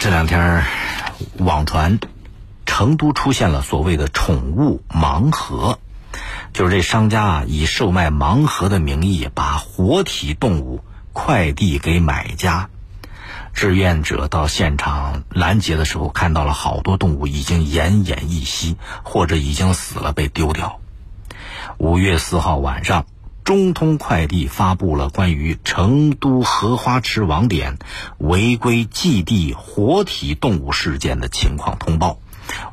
这两天网传成都出现了所谓的宠物盲盒，就是这商家啊以售卖盲盒的名义，把活体动物快递给买家。志愿者到现场拦截的时候，看到了好多动物已经奄奄一息，或者已经死了被丢掉。五月四号晚上。中通快递发布了关于成都荷花池网点违规寄递活体动物事件的情况通报，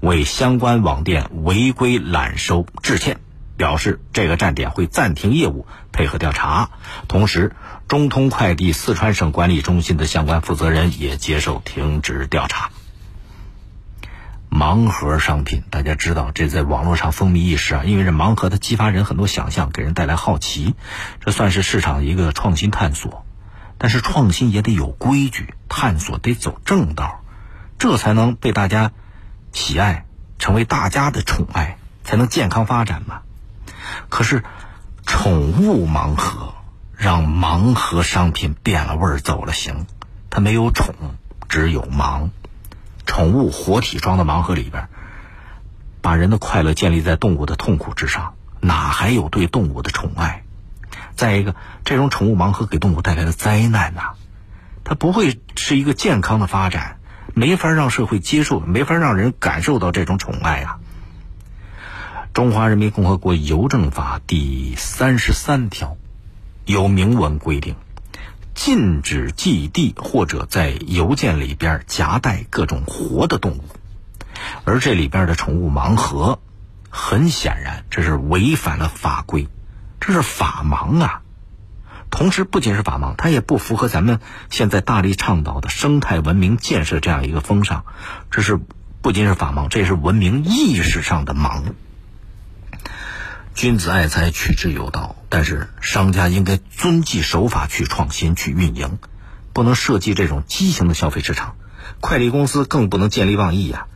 为相关网店违规揽收致歉，表示这个站点会暂停业务，配合调查。同时，中通快递四川省管理中心的相关负责人也接受停职调查。盲盒商品，大家知道，这在网络上风靡一时啊。因为这盲盒它激发人很多想象，给人带来好奇，这算是市场一个创新探索。但是创新也得有规矩，探索得走正道，这才能被大家喜爱，成为大家的宠爱，才能健康发展嘛。可是，宠物盲盒让盲盒商品变了味儿，走了形，它没有宠，只有盲。宠物活体装的盲盒里边，把人的快乐建立在动物的痛苦之上，哪还有对动物的宠爱？再一个，这种宠物盲盒给动物带来的灾难呐，它不会是一个健康的发展，没法让社会接受，没法让人感受到这种宠爱啊。中华人民共和国邮政法第三十三条有明文规定。禁止寄递或者在邮件里边夹带各种活的动物，而这里边的宠物盲盒，很显然这是违反了法规，这是法盲啊！同时，不仅是法盲，它也不符合咱们现在大力倡导的生态文明建设这样一个风尚，这是不仅是法盲，这也是文明意识上的盲。君子爱财，取之有道。但是商家应该遵纪守法，去创新，去运营，不能设计这种畸形的消费市场。快递公司更不能见利忘义呀。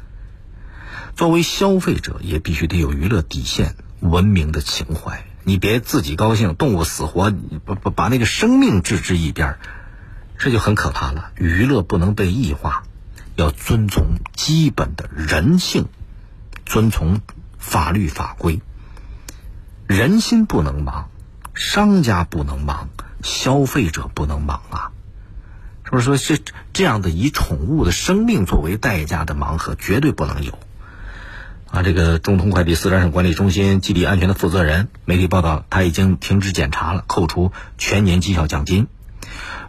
作为消费者，也必须得有娱乐底线、文明的情怀。你别自己高兴，动物死活，把把把那个生命置之一边，这就很可怕了。娱乐不能被异化，要遵从基本的人性，遵从法律法规。人心不能盲，商家不能盲，消费者不能盲啊！是不是说这这样的以宠物的生命作为代价的盲盒绝对不能有？啊，这个中通快递四川省管理中心基地安全的负责人，媒体报道他已经停止检查了，扣除全年绩效奖金。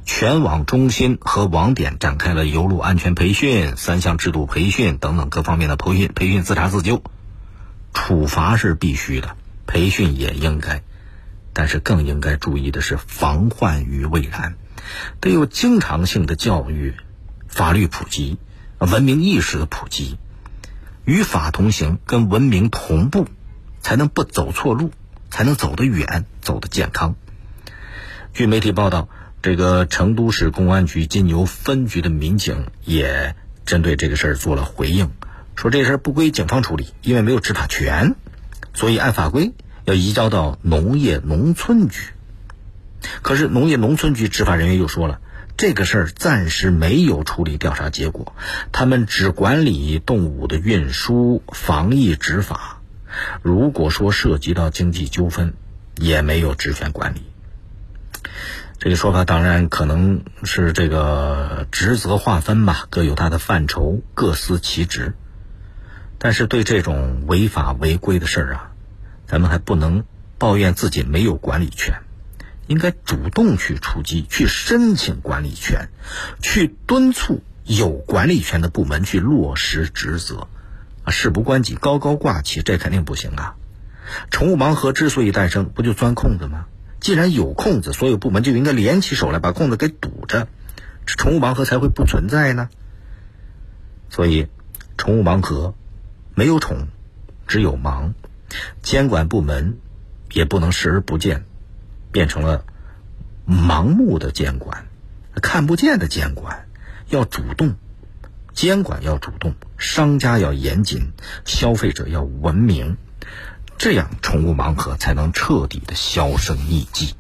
全网中心和网点展开了邮路安全培训、三项制度培训等等各方面的培训，培训自查自纠，处罚是必须的。培训也应该，但是更应该注意的是防患于未然，得有经常性的教育、法律普及、文明意识的普及，与法同行，跟文明同步，才能不走错路，才能走得远，走得健康。据媒体报道，这个成都市公安局金牛分局的民警也针对这个事儿做了回应，说这事儿不归警方处理，因为没有执法权。所以，按法规要移交到农业农村局。可是，农业农村局执法人员又说了，这个事儿暂时没有处理调查结果，他们只管理动物的运输、防疫执法。如果说涉及到经济纠纷，也没有职权管理。这个说法当然可能是这个职责划分吧，各有它的范畴，各司其职。但是对这种违法违规的事儿啊，咱们还不能抱怨自己没有管理权，应该主动去出击，去申请管理权，去敦促有管理权的部门去落实职责。啊，事不关己高高挂起，这肯定不行啊！宠物盲盒之所以诞生，不就钻空子吗？既然有空子，所有部门就应该联起手来把空子给堵着，这宠物盲盒才会不存在呢。所以，宠物盲盒。没有宠，只有盲，监管部门也不能视而不见，变成了盲目的监管，看不见的监管，要主动，监管要主动，商家要严谨，消费者要文明，这样宠物盲盒才能彻底的销声匿迹。